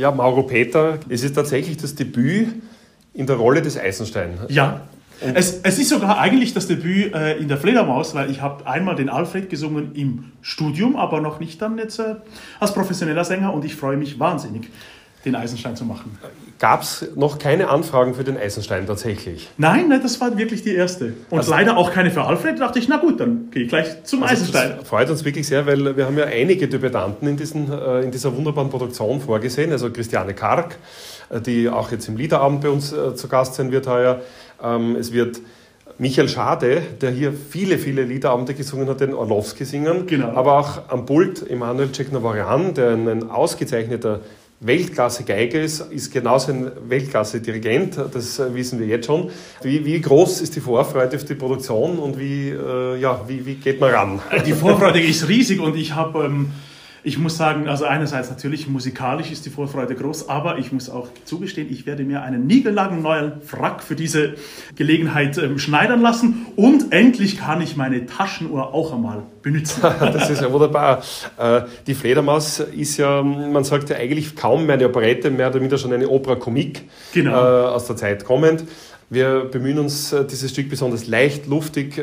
Ja, Mauro Peter, es ist tatsächlich das Debüt in der Rolle des Eisenstein. Ja. Es, es, ist sogar eigentlich das Debüt äh, in der Fledermaus, weil ich habe einmal den Alfred gesungen im Studium, aber noch nicht dann jetzt äh, als professioneller Sänger und ich freue mich wahnsinnig, den Eisenstein zu machen. Gab es noch keine Anfragen für den Eisenstein tatsächlich? Nein, nein, das war wirklich die erste. Und also, leider auch keine für Alfred. Da dachte ich, na gut, dann gehe ich gleich zum also Eisenstein. Das freut uns wirklich sehr, weil wir haben ja einige Debütanten in, diesen, äh, in dieser wunderbaren Produktion vorgesehen. Also Christiane Karg, äh, die auch jetzt im Liederabend bei uns äh, zu Gast sein wird heuer. Ähm, es wird Michael Schade, der hier viele, viele Liederabende gesungen hat, den Orlowski singen. Genau. Aber auch am Pult Emanuel Ceknavarian, der ein ausgezeichneter Weltklasse Geiger ist, ist genauso ein Weltklasse Dirigent, das wissen wir jetzt schon. Wie, wie groß ist die Vorfreude auf die Produktion und wie, äh, ja, wie, wie geht man ran? Die Vorfreude ist riesig und ich habe ähm, ich muss sagen, also einerseits natürlich musikalisch ist die Vorfreude groß, aber ich muss auch zugestehen, ich werde mir einen niegelnagelneuen Frack für diese Gelegenheit ähm, schneidern lassen und endlich kann ich meine Taschenuhr auch einmal benutzen. das ist ja wunderbar. Äh, die Fledermaus ist ja, man sagt ja eigentlich kaum mehr eine Operette, mehr oder weniger schon eine Opera Comique genau. Äh, aus der Zeit kommend. Wir bemühen uns, äh, dieses Stück besonders leicht, luftig, äh,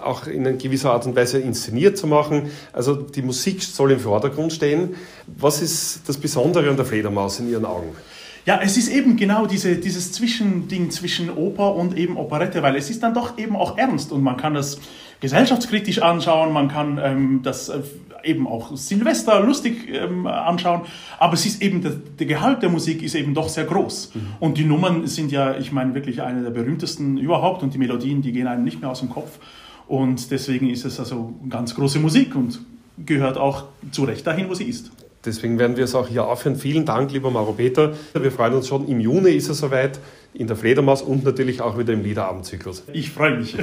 auch in gewisser Art und Weise inszeniert zu machen. Also die Musik soll im Vordergrund stehen. Was ist das Besondere an der Fledermaus in Ihren Augen? Ja, es ist eben genau diese, dieses Zwischending zwischen Oper und eben Operette, weil es ist dann doch eben auch ernst und man kann das gesellschaftskritisch anschauen, man kann ähm, das äh, eben auch Silvester lustig ähm, anschauen, aber es ist eben, der, der, Gehalt der Musik ist eben doch sehr groß. Mhm. Und die Nummern sind ja, ich meine, wirklich eine der berühmtesten überhaupt und die Melodien, die gehen einem nicht mehr aus dem Kopf. Und deswegen ist es also ganz große Musik und gehört auch zu Recht dahin, wo sie ist. Deswegen werden wir es auch hier aufhören. Vielen Dank, lieber Mauro Peter. Wir freuen uns schon. Im Juni ist es soweit in der Fledermaus und natürlich auch wieder im Liederabendzyklus. Ich freue mich.